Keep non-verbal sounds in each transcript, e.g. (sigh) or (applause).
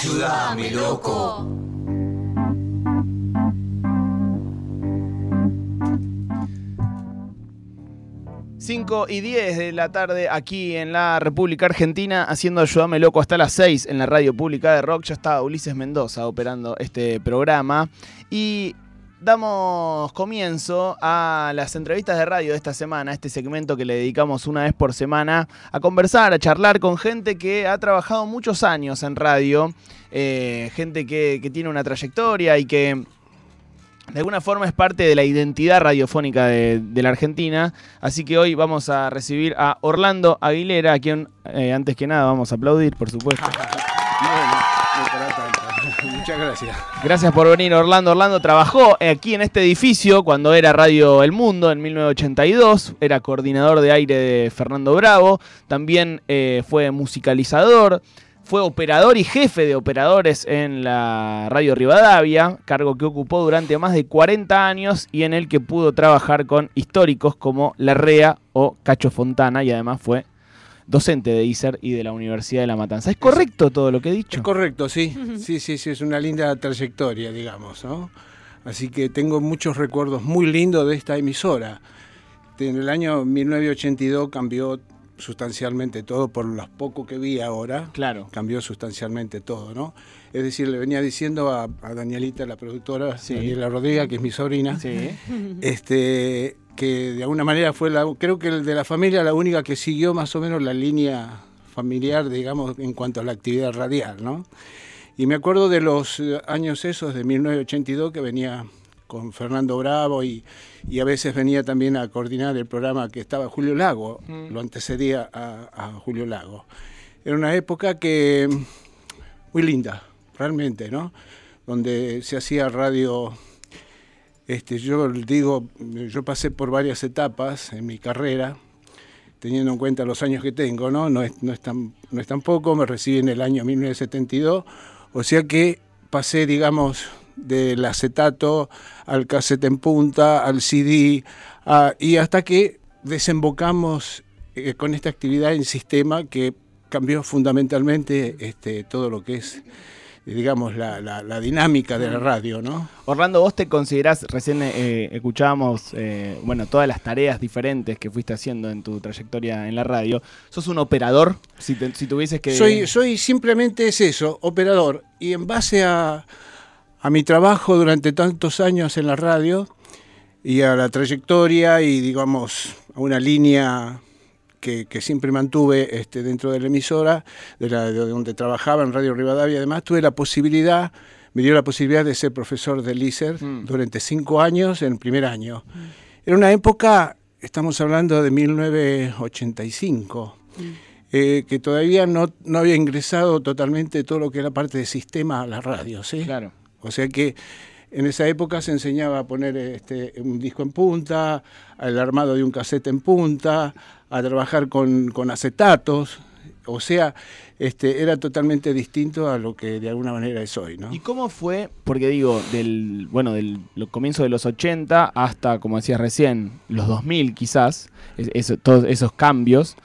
Ayúdame, loco. Cinco y 10 de la tarde aquí en la República Argentina, haciendo Ayúdame Loco hasta las 6 en la radio pública de rock. Ya está Ulises Mendoza operando este programa. Y damos comienzo a las entrevistas de radio de esta semana, este segmento que le dedicamos una vez por semana a conversar, a charlar con gente que ha trabajado muchos años en radio, eh, gente que, que tiene una trayectoria y que de alguna forma es parte de la identidad radiofónica de, de la Argentina. Así que hoy vamos a recibir a Orlando Aguilera, a quien eh, antes que nada vamos a aplaudir, por supuesto. (laughs) (laughs) Muchas gracias. Gracias por venir, Orlando. Orlando trabajó aquí en este edificio cuando era Radio El Mundo en 1982. Era coordinador de aire de Fernando Bravo. También eh, fue musicalizador. Fue operador y jefe de operadores en la Radio Rivadavia, cargo que ocupó durante más de 40 años y en el que pudo trabajar con históricos como Larrea o Cacho Fontana y además fue docente de ISER y de la Universidad de La Matanza. ¿Es correcto todo lo que he dicho? Es correcto, sí. Sí, sí, sí, es una linda trayectoria, digamos, ¿no? Así que tengo muchos recuerdos muy lindos de esta emisora. En el año 1982 cambió sustancialmente todo por los poco que vi ahora. Claro. Cambió sustancialmente todo, ¿no? Es decir, le venía diciendo a, a Danielita, la productora, Sí. Daniela Rodríguez, que es mi sobrina, Sí. este, que de alguna manera fue la, creo que el de la familia la única que siguió más o menos la línea familiar, digamos, en cuanto a la actividad radial, ¿no? Y me acuerdo de los eh, años esos de 1982 que venía con Fernando Bravo y, y a veces venía también a coordinar el programa que estaba Julio Lago, Mm. lo antecedía a, a Julio Lago. Era una época que muy linda, realmente, ¿no? Donde se hacía radio este, yo digo, yo pasé por varias etapas en mi carrera, teniendo en cuenta los años que tengo, ¿no? No es, no tan, poco, me recibí en el año 1972, o sea que pasé, digamos, del acetato al cassette en punta, al CD, y hasta que desembocamos eh, con esta actividad en sistema que cambió fundamentalmente este, todo lo que es, digamos, la, la- la dinámica de la radio, ¿no? Orlando, vos te considerás, recién eh, escuchábamos, eh, bueno, todas las tareas diferentes que fuiste haciendo en tu trayectoria en la radio. ¿Sos un operador? Si, te- si tuvieses que... Soy, soy simplemente es eso, operador. Y en base a, a mi trabajo durante tantos años en la radio y a la trayectoria y digamos a una línea que, que siempre mantuve este, dentro de la emisora, de, la, de donde trabajaba en Radio Rivadavia, además tuve la posibilidad, me dio la posibilidad de ser profesor del ISER Mm. durante cinco años en primer año. Era una época, estamos hablando de 1985 eh, que todavía no, no había ingresado totalmente todo lo que era parte de sistema a la radio, ¿sí? Claro. O sea que en esa época se enseñaba a poner este, un disco en punta, al armado de un cassette en punta, a trabajar con, con acetatos. O sea, este, era totalmente distinto a lo que de alguna manera es hoy, ¿no? ¿Y cómo fue? Porque digo, del bueno, del comienzo de los 80 hasta, como decías recién, los 2000 quizás, todos esos cambios.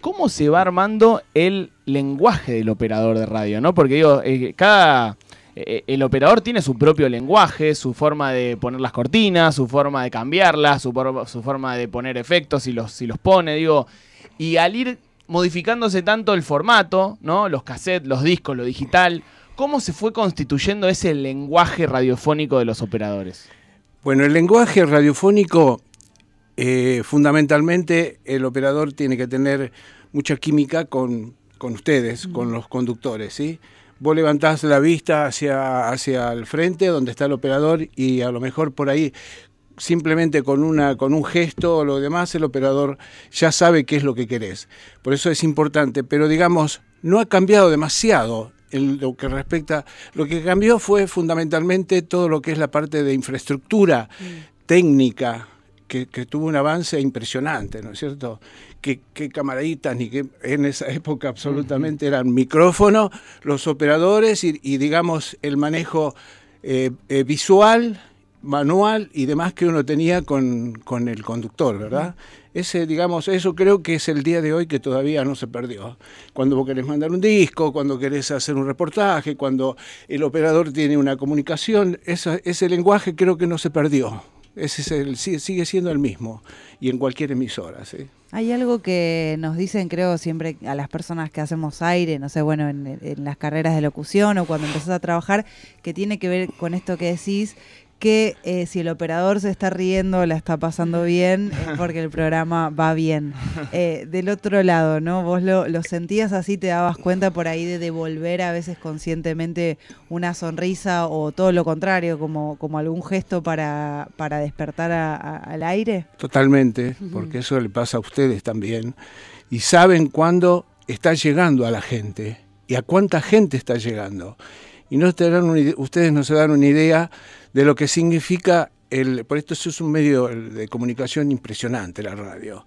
¿Cómo se va armando el lenguaje del operador de radio? ¿no? Porque digo, eh, cada... eh, el operador tiene su propio lenguaje, su forma de poner las cortinas, su forma de cambiarlas, su, por- su forma de poner efectos si los, si los pone, digo. Y al ir modificándose tanto el formato, ¿no? Los cassettes, los discos, lo digital, ¿cómo se fue constituyendo ese lenguaje radiofónico de los operadores? Bueno, el lenguaje radiofónico, eh, fundamentalmente el operador tiene que tener mucha química con, con ustedes, con los conductores, ¿sí? Vos levantás la vista hacia, hacia el frente, donde está el operador, y a lo mejor por ahí, simplemente con, una, con un gesto o lo demás, el operador ya sabe qué es lo que querés. Por eso es importante, pero digamos, no ha cambiado demasiado en lo que respecta, lo que cambió fue fundamentalmente todo lo que es la parte de infraestructura técnica, que, que tuvo un avance impresionante, ¿no es cierto? Que, que camaraditas, ni que en esa época absolutamente eran micrófono, los operadores y, y, digamos el manejo eh, eh, visual manual y demás que uno tenía con, con el conductor, ¿verdad? Ese, digamos, eso creo que es el día de hoy que todavía no se perdió. Cuando vos querés mandar un disco, cuando querés hacer un reportaje, cuando el operador tiene una comunicación, ese lenguaje creo que no se perdió. Ese es el, sigue siendo el mismo y en cualquier emisora. ¿sí? Hay algo que nos dicen, creo, siempre a las personas que hacemos aire, no sé, bueno, en, en las carreras de locución o cuando empezás a trabajar, que tiene que ver con esto que decís, que eh, si el operador se está riendo, la está pasando (laughs) bien, es porque el programa va bien. (laughs) Eh, del otro lado, ¿no? Vos lo, sentías así, te dabas cuenta por ahí de devolver a veces conscientemente una sonrisa o todo lo contrario, como, como algún gesto para, para despertar al aire. Totalmente, porque eso le pasa a ustedes también. Y saben cuándo está llegando a la gente y a cuánta gente está llegando. Y no te dan ustedes no se dan una idea de lo que significa el, por esto es un medio de comunicación impresionante la radio,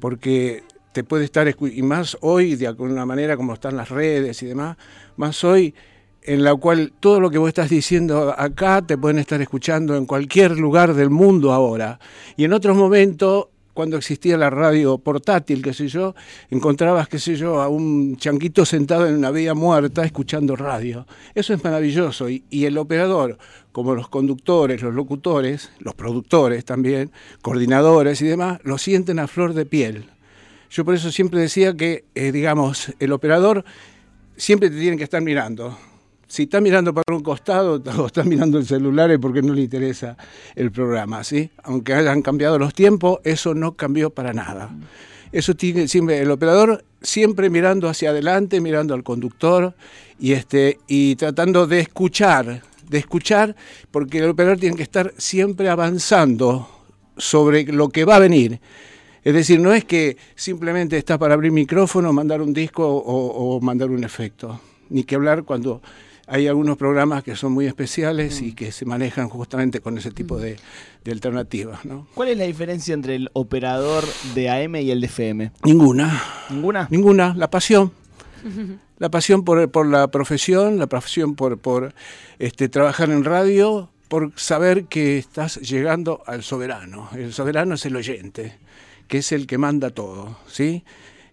porque te puede estar, y más hoy, de alguna manera como están las redes y demás, más hoy en la cual todo lo que vos estás diciendo acá te pueden estar escuchando en cualquier lugar del mundo ahora. Y en otros momentos cuando existía la radio portátil, qué sé yo, encontrabas, qué sé yo, a un chanquito sentado en una vía muerta escuchando radio. Eso es maravilloso. Y, el operador, como los conductores, los locutores, los productores también, coordinadores y demás, lo sienten a flor de piel. Yo por eso siempre decía que, eh, digamos, el operador siempre te tiene que estar mirando si está mirando para un costado (laughs) o está mirando el celular es porque no le interesa el programa, ¿sí? Aunque hayan cambiado los tiempos, eso no cambió para nada. Eso tiene siempre el operador siempre mirando hacia adelante, mirando al conductor y este y tratando de escuchar, de escuchar porque el operador tiene que estar siempre avanzando sobre lo que va a venir. Es decir, no es que simplemente está para abrir micrófono, mandar un disco o, o mandar un efecto, ni que hablar cuando hay algunos programas que son muy especiales y mm. que se manejan justamente con ese tipo mm. de, alternativas. ¿no? ¿Cuál es la diferencia entre el operador de AM y el de FM? Ninguna. ¿Ninguna? Ninguna. La pasión. (laughs) La pasión por, por la profesión, la pasión por, por este, trabajar en radio, por saber que estás llegando al soberano. El soberano es el oyente, que es el que manda todo, ¿sí?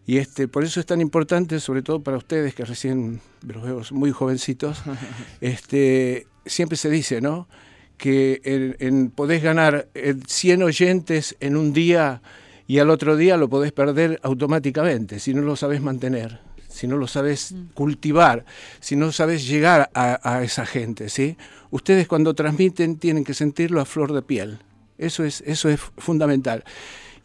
Y este, por eso es tan importante, sobre todo para ustedes que recién los veo muy jovencitos, (laughs) este, siempre se dice, ¿no? Que en, podés ganar 100 oyentes en un día y al otro día lo podés perder automáticamente si no lo sabes mantener, si no lo sabes mm. cultivar, si no sabes llegar a, a esa gente, ¿sí? Ustedes cuando transmiten tienen que sentirlo a flor de piel. Eso es, eso es fundamental.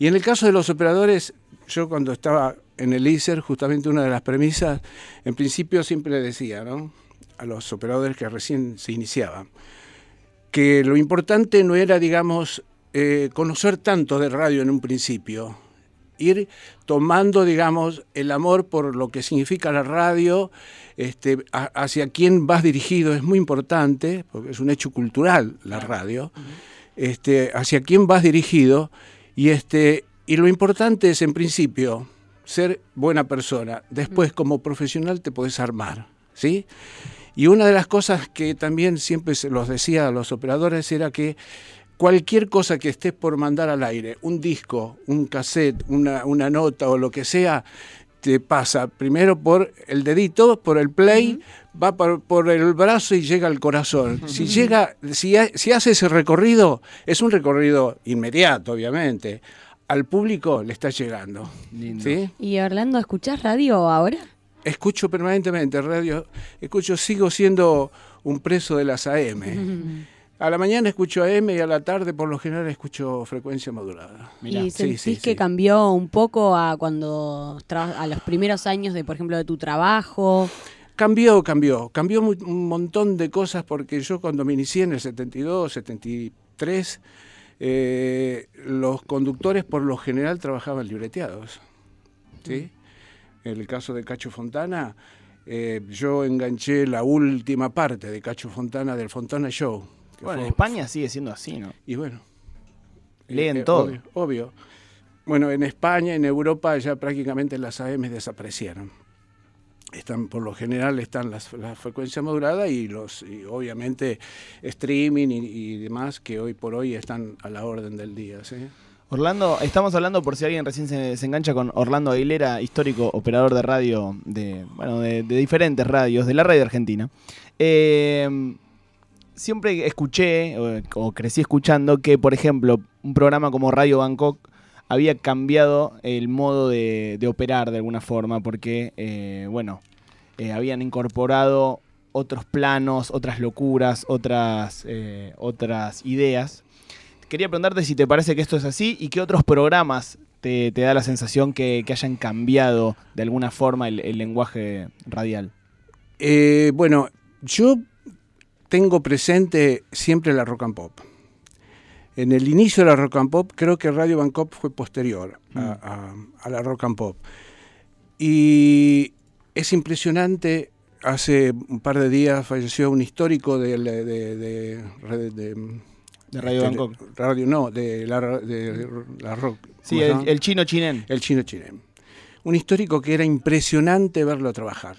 Y en el caso de los operadores, yo cuando estaba en el ISER, justamente una de las premisas, en principio siempre decía ¿no? a los operadores que recién se iniciaban, que lo importante no era, digamos, eh, conocer tanto de radio en un principio, ir tomando, digamos, el amor por lo que significa la radio, este, hacia quién vas dirigido es muy importante, porque es un hecho cultural la radio, este, hacia quién vas dirigido, y, este, y lo importante es, en principio, ser buena persona. Después, como profesional, te puedes armar, ¿sí? Y una de las cosas que también siempre se los decía a los operadores era que cualquier cosa que estés por mandar al aire, un disco, un cassette, una, una nota o lo que sea, te pasa primero por el dedito, por el play, va por, el brazo y llega al corazón. Si llega, si, si hace ese recorrido, es un recorrido inmediato, obviamente al público le está llegando. ¿sí? ¿Y Orlando, escuchás radio ahora? Escucho permanentemente radio, escucho, sigo siendo un preso de las AM. (laughs) A la mañana escucho AM y a la tarde por lo general escucho frecuencia modulada. ¿Y sentís que cambió un poco a cuando a los primeros años de, por ejemplo, de tu trabajo? Cambió, cambió. Cambió un montón de cosas porque yo cuando me inicié en el 72, 73, eh, los conductores por lo general trabajaban libreteados. ¿sí? En el caso de Cacho Fontana, eh, yo enganché la última parte de Cacho Fontana del Fontana Show. Bueno, en España sigue siendo así, ¿no? Y bueno. Leen eh, todo. Obvio, Bueno, en España, en Europa ya prácticamente las AM desaparecieron. Están por lo general están las, las frecuencias moduladas y los y obviamente streaming y, demás que hoy por hoy están a la orden del día. ¿sí? Orlando, estamos hablando por si alguien recién se, se engancha con Orlando Aguilera, histórico operador de radio de, bueno, de, diferentes radios, de la radio argentina. Eh, siempre escuché o crecí escuchando que, por ejemplo, un programa como Radio Bangkok había cambiado el modo de, operar de alguna forma porque, eh, bueno, eh, habían incorporado otros planos, otras locuras, otras, eh, otras ideas. Quería preguntarte si te parece que esto es así y qué otros programas te, da la sensación que, hayan cambiado de alguna forma el, el lenguaje radial. Bueno, yo tengo presente siempre la rock and pop. En el inicio de la rock and pop, creo que Radio Bangkok fue posterior a, a- a la rock and pop. Y es impresionante, hace un par de días falleció un histórico de, de, de- de- de- de- De Radio este, Bangkok. Radio, no, de la, de la rock. Sí, ¿cómo se el, chino chinen. El chino chileno. Un histórico que era impresionante verlo trabajar.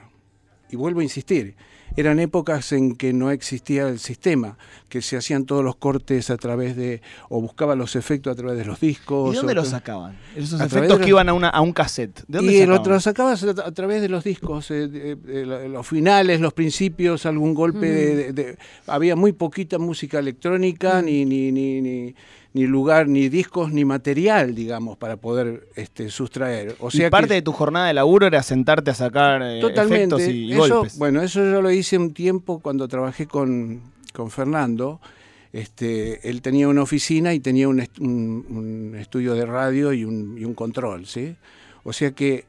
Y vuelvo a insistir, eran épocas en que no existía el sistema, que se hacían todos los cortes a través de, o buscaban los efectos a través de los discos. ¿Y dónde o- los sacaban? Esos efectos que los- iban a, una, a un cassette. ¿De dónde y sacaban? otro lo sacabas a, través de los discos, eh, de- de la- los finales, los principios, algún golpe de- Había muy poquita música electrónica, ni, ni, ni, ni, ni lugar, ni discos, ni material, digamos, para poder este, sustraer. O y sea parte que, de tu jornada de laburo era sentarte a sacar eh, Totalmente. efectos y, y Eso, golpes. Bueno, eso yo lo hice un tiempo cuando trabajé con, con Fernando. Este, él tenía una oficina y tenía un, est- un- un estudio de radio y un, y un control, ¿sí? O sea que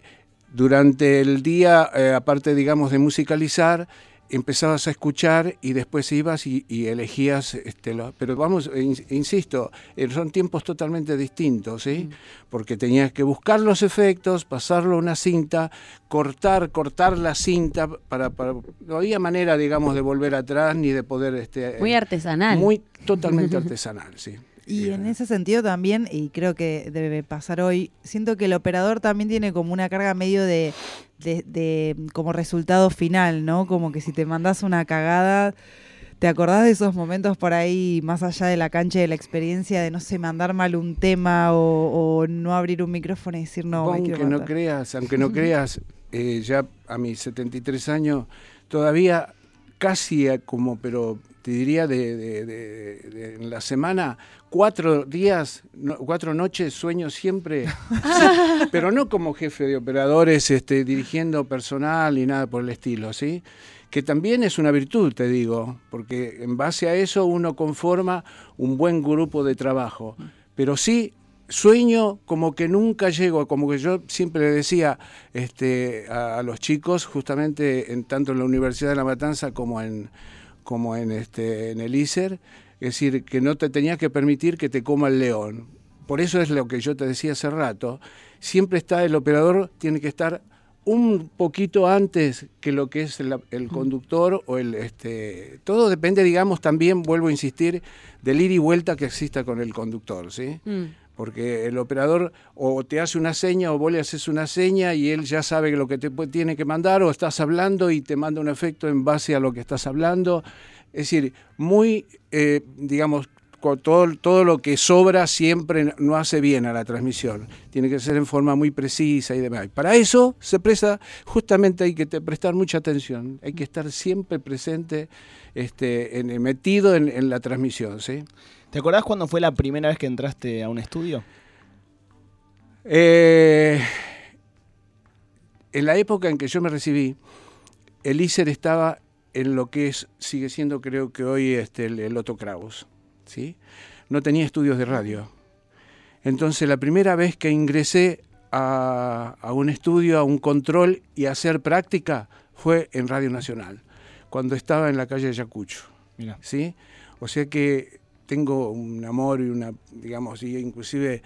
durante el día, eh, aparte, digamos, de musicalizar, empezabas a escuchar y después ibas y, y elegías, este, lo- pero vamos, eh, in- insisto, eh, son tiempos totalmente distintos, ¿sí? Porque tenías que buscar los efectos, pasarlo a una cinta, cortar, cortar la cinta para, para no había manera, digamos, de volver atrás ni de poder, este, Muy eh, artesanal. muy (laughs) totalmente artesanal, sí. Y en ese sentido también, y creo que debe pasar hoy, siento que el operador también tiene como una carga medio de, de, de como resultado final, ¿no? Como que si te mandás una cagada, ¿te acordás de esos momentos por ahí, más allá de la cancha de la experiencia, de no sé, mandar mal un tema o, o no abrir un micrófono y decir no, aunque no matar"? creas, aunque no (laughs) creas, eh, ya a mis 73 años, todavía casi como, pero te diría de, de- de- de- en la semana, cuatro días, no- cuatro noches sueño siempre, (laughs) sí, pero no como jefe de operadores, este, dirigiendo personal y nada por el estilo, ¿sí? Que también es una virtud, te digo, porque en base a eso uno conforma un buen grupo de trabajo. Pero sí sueño como que nunca llego, como que yo siempre le decía este, a, a los chicos, justamente en, tanto en la Universidad de La Matanza como en, como en, este, en el ISER, es decir, que no te tenías que permitir que te coma el león. Por eso es lo que yo te decía hace rato, siempre está el operador, tiene que estar un poquito antes que lo que es el, conductor o el este todo depende digamos también vuelvo a insistir del ir y vuelta que exista con el conductor sí Mm. Porque el operador o te hace una seña o vos le haces una seña y él ya sabe lo que te tiene que mandar o estás hablando y te manda un efecto en base a lo que estás hablando. Es decir, muy, eh, digamos, todo, todo lo que sobra siempre no hace bien a la transmisión. Tiene que ser en forma muy precisa y demás. Para eso se presta, justamente hay que prestar mucha atención. Hay que estar siempre presente, este, metido en, en la transmisión, ¿sí? ¿Te acordás cuándo fue la primera vez que entraste a un estudio? Eh, en la época en que yo me recibí, el ISER estaba en lo que es, sigue siendo creo que hoy este, el, el Otto Kraus, ¿sí? No tenía estudios de radio. Entonces la primera vez que ingresé a, a un estudio, a un control y a hacer práctica fue en Radio Nacional, cuando estaba en la calle de Ayacucho. Mira. ¿sí? O sea que tengo un amor y una, digamos, y inclusive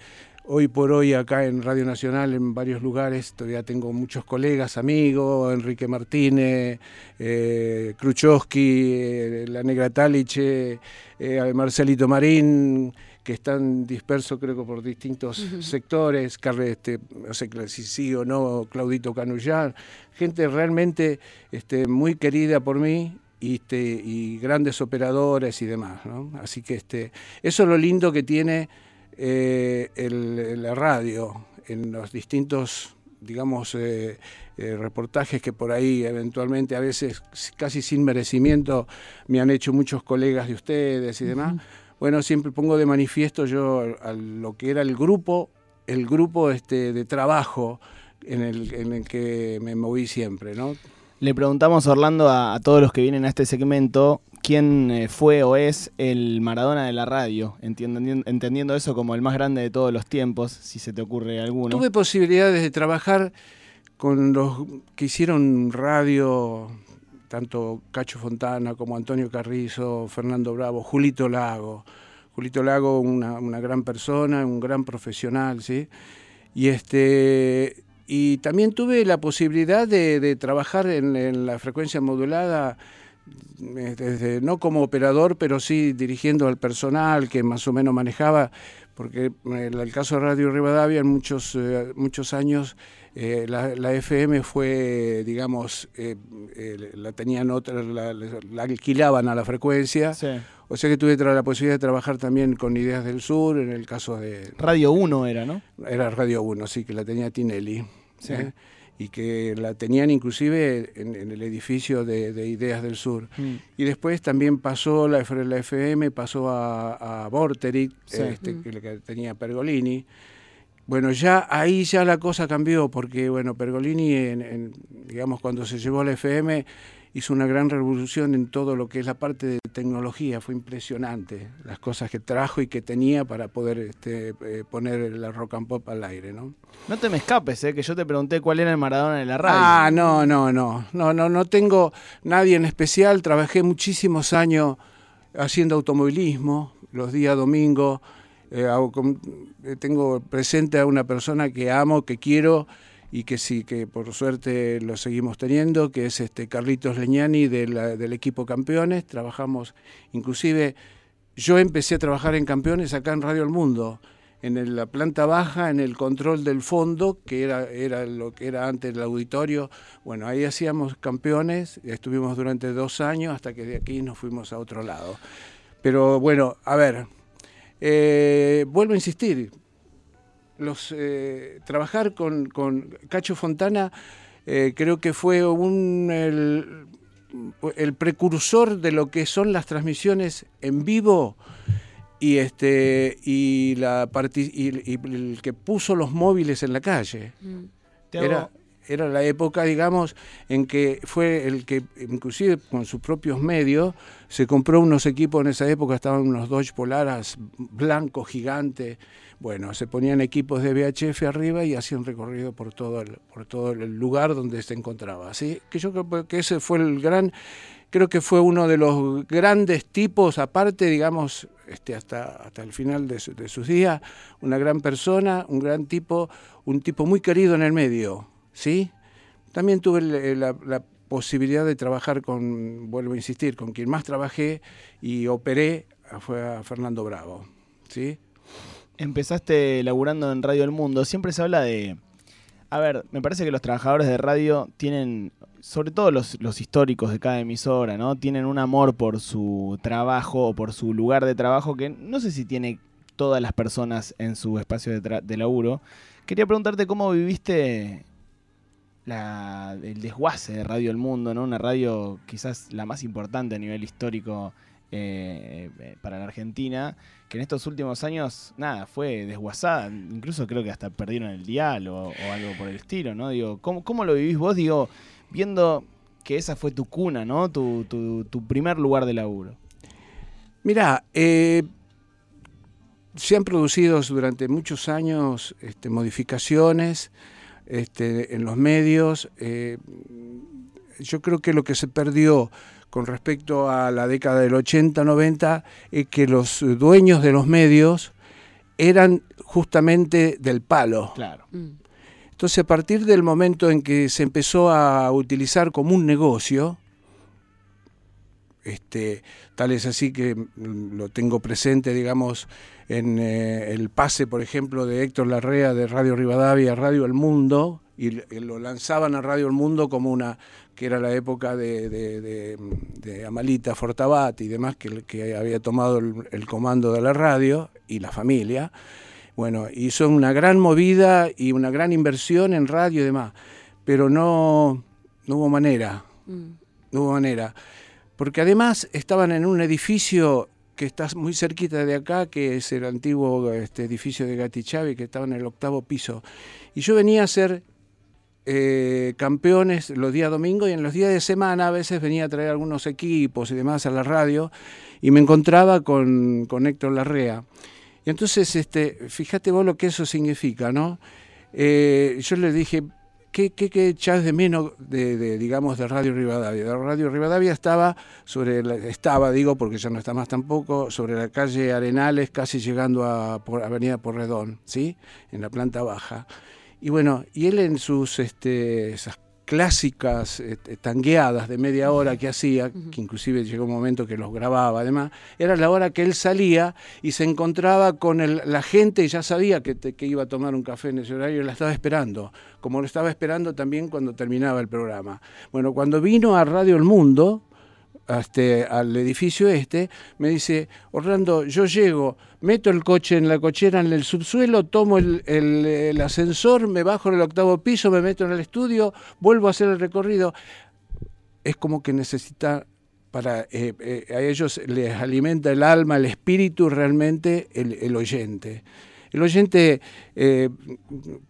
hoy por hoy acá en Radio Nacional, en varios lugares, todavía tengo muchos colegas, amigos, Enrique Martínez, eh, eh la Negra Taliche, eh, Marcelito Marín, que están dispersos creo que por distintos sectores, este, no sé si sí o no, Claudito Canullán, gente realmente este, muy querida por mí y, este, y grandes operadores y demás. Así que este, eso es lo lindo que tiene eh, la radio en los distintos digamos, eh, eh, reportajes que por ahí eventualmente, a veces casi sin merecimiento, me han hecho muchos colegas de ustedes y demás. Bueno, siempre pongo de manifiesto yo a lo que era el grupo, el grupo este, de trabajo en el, en el que me moví siempre, ¿no? Le preguntamos, Orlando, a, todos los que vienen a este segmento, quién eh, fue o es el Maradona de la radio, entendiendo, eso como el más grande de todos los tiempos, si se te ocurre alguno. Tuve posibilidades de trabajar con los que hicieron radio, tanto Cacho Fontana como Antonio Carrizo, Fernando Bravo, Julito Lago. Julito Lago, una gran persona, un gran profesional, ¿sí? Y este y también tuve la posibilidad de, trabajar en, la frecuencia modulada, eh, desde, no como operador, pero sí dirigiendo al personal que más o menos manejaba, porque en el caso de Radio Rivadavia en muchos, eh, muchos años eh, la, FM fue, digamos, la tenían otra, la, alquilaban a la frecuencia. O sea que tuve la posibilidad de trabajar también con Ideas del Sur, en el caso de... Radio 1 era, ¿no? Era Radio 1, sí, que la tenía Tinelli. ¿Eh? y que la tenían inclusive en, el edificio de, Ideas del Sur. Mm. Y después también pasó la, la FM, pasó a, a este, mm. que, tenía Pergolini. Bueno, ya ahí ya la cosa cambió, porque bueno, Pergolini, en, digamos, cuando se llevó la FM, hizo una gran revolución en todo lo que es la parte de tecnología, fue impresionante las cosas que trajo y que tenía para poder este, eh, poner la rock and pop al aire, ¿no? No te me escapes, ¿eh? que yo te pregunté cuál era el Maradona de la radio. Ah, no, no, no, no, no, no tengo nadie en especial, trabajé muchísimos años haciendo automovilismo, los días domingos, eh, eh, tengo presente a una persona que amo, que quiero, y que sí, que por suerte lo seguimos teniendo, que es este Carlitos Leñani del equipo Campeones. Trabajamos, inclusive yo empecé a trabajar en Campeones acá en Radio El Mundo, en la planta baja, en el control del fondo, que era, era lo que era antes el auditorio. Bueno, ahí hacíamos Campeones, estuvimos durante dos años hasta que de aquí nos fuimos a otro lado. Pero bueno, a ver, eh, vuelvo a insistir, los, eh, trabajar con, con, Cacho Fontana eh, creo que fue un, el, precursor de lo que son las transmisiones en vivo y este y la y, el que puso los móviles en la calle. Mm. Era, era la época, digamos, en que fue el que, inclusive con sus propios medios, se compró unos equipos en esa época, estaban unos Dodge Polaras blancos, gigantes, bueno, se ponían equipos de VHF arriba y hacían recorrido por todo el, por todo el lugar donde se encontraba. ¿sí? Que yo creo que ese fue el gran, creo que fue uno de los grandes tipos, aparte, digamos, este, hasta, hasta el final de, sus días, una gran persona, un gran tipo, un tipo muy querido en el medio. ¿Sí? También tuve la, la posibilidad de trabajar con, vuelvo a insistir, con quien más trabajé y operé fue a Fernando Bravo. ¿sí? empezaste laburando en Radio El Mundo, siempre se habla de... A ver, me parece que los trabajadores de radio tienen, sobre todo los, históricos de cada emisora, ¿no? Tienen un amor por su trabajo o por su lugar de trabajo que no sé si tiene todas las personas en su espacio de, de laburo. Quería preguntarte cómo viviste el desguace de Radio El Mundo, ¿no? Una radio quizás la más importante a nivel histórico eh, eh, para la Argentina, que en estos últimos años, nada, fue desguazada, incluso creo que hasta perdieron el dial o, algo por el estilo, ¿no? Digo, ¿cómo, ¿cómo, lo vivís vos, digo, viendo que esa fue tu cuna, ¿no? Tu, tu, primer lugar de laburo. Mirá, eh, se han producido durante muchos años este, modificaciones este, en los medios. yo creo que lo que se perdió con respecto a la década del 80-90 es que los dueños de los medios eran justamente del palo. Claro. Mm. Entonces, a partir del momento en que se empezó a utilizar como un negocio, este, tal es así que mm, lo tengo presente, digamos, en eh, el pase, por ejemplo, de Héctor Larrea de Radio Rivadavia a Radio El Mundo, y y lo lanzaban a Radio El Mundo como una, que era la época de, de- de- de Amalita Fortabat y demás, que, que había tomado el, el comando de la radio y la familia. Bueno, hizo una gran movida y una gran inversión en radio y demás, pero no, no hubo manera, Mm. no hubo manera. Porque además estaban en un edificio que está muy cerquita de acá, que es el antiguo este, edificio de Gatti Chavi, que estaba en el octavo piso. Y yo venía a ser eh, campeones los días domingos y en los días de semana a veces venía a traer algunos equipos y demás a la radio y me encontraba con, con Héctor Larrea. Y entonces, este, fíjate vos lo que eso significa, ¿no? Eh, yo le dije, ¿qué, qué, qué echás de menos de, de, digamos, de Radio Rivadavia? De Radio Rivadavia estaba sobre la- estaba, digo, porque ya no está más tampoco, sobre la calle Arenales, casi llegando a por, Avenida Porredón, ¿sí? En la planta baja. Y bueno, y él en sus este, clásicas este, tangueadas de media hora que hacía, que inclusive llegó un momento que los grababa además, era la hora que él salía y se encontraba con el- la gente y ya sabía que, te- que iba a tomar un café en ese horario y la estaba esperando, como lo estaba esperando también cuando terminaba el programa. Bueno, cuando vino a Radio El Mundo, este, al edificio este, me dice, Orlando, yo llego, meto el coche en la cochera en el subsuelo, tomo el, ascensor, me bajo en el octavo piso, me meto en el estudio, vuelvo a hacer el recorrido. Es como que necesita, para eh, eh, a ellos les alimenta el alma, el espíritu realmente el oyente. El oyente, eh,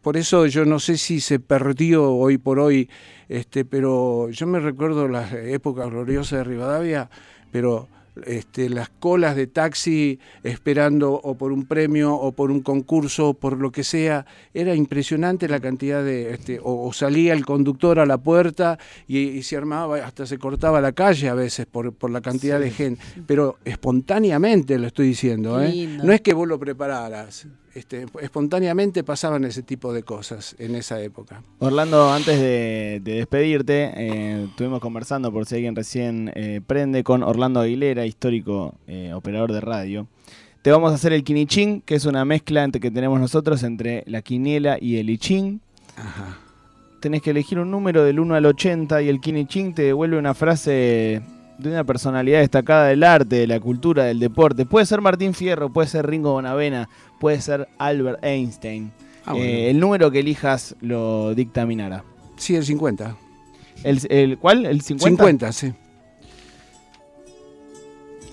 por eso yo no sé si se perdió hoy por hoy, este, pero yo me recuerdo las épocas gloriosas de Rivadavia, pero este, las colas de taxi esperando o por un premio o por un concurso o por lo que sea, era impresionante la cantidad de, este, o, o salía el conductor a la puerta y, y se armaba, hasta se cortaba la calle a veces por, por la cantidad de gente, pero espontáneamente lo estoy diciendo, ¿eh? no es que vos lo prepararas, este, espontáneamente pasaban ese tipo de cosas en esa época. Orlando, antes de, de despedirte, eh, estuvimos conversando, por si alguien recién eh, prende, con Orlando Aguilera, histórico eh, operador de radio. Te vamos a hacer el quinichín, que es una mezcla entre, que tenemos nosotros entre la quiniela y el ichín. Ajá. Tenés que elegir un número del 1 al 80 y el quinichín te devuelve una frase de una personalidad destacada del arte, de la cultura, del deporte. Puede ser Martín Fierro, puede ser Ringo Bonavena, puede ser Albert Einstein. Ah, bueno. Eh, el número que elijas lo dictaminará. Sí, el 50. ¿El, el cuál? ¿El 50? 50, sí.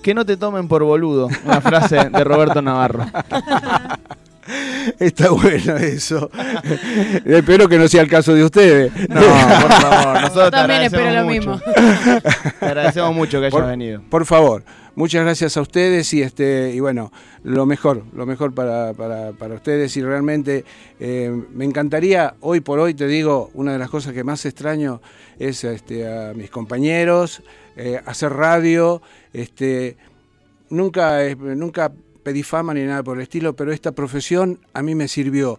Que no te tomen por boludo. Una frase de Roberto Navarro. (laughs) (laughs) Está bueno eso. (laughs) Espero que no sea el caso de ustedes. No, por favor. (laughs) Nosotros te También espero lo mismo. Te agradecemos mucho que hayas Por- venido. Por favor, muchas gracias a ustedes y este y bueno, lo mejor, lo mejor para, para, para ustedes y realmente eh, me encantaría, hoy por hoy te digo, una de las cosas que más extraño es este, a mis compañeros, eh, hacer radio, este, nunca, nunca pedí fama ni nada por el estilo, pero esta profesión a mí me sirvió.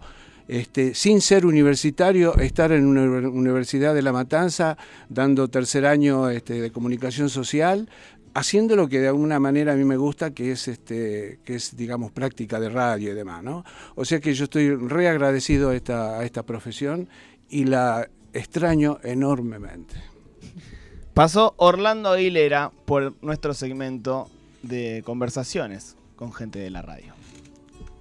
Este, sin ser universitario, estar en una uni- universidad de La Matanza, dando tercer año este, de comunicación social, haciendo lo que de alguna manera a mí me gusta, que es, este, que es digamos, práctica de radio y demás. ¿no? O sea que yo estoy re agradecido a esta, a esta profesión y la extraño enormemente. Pasó Orlando Aguilera por nuestro segmento de conversaciones con gente de la radio.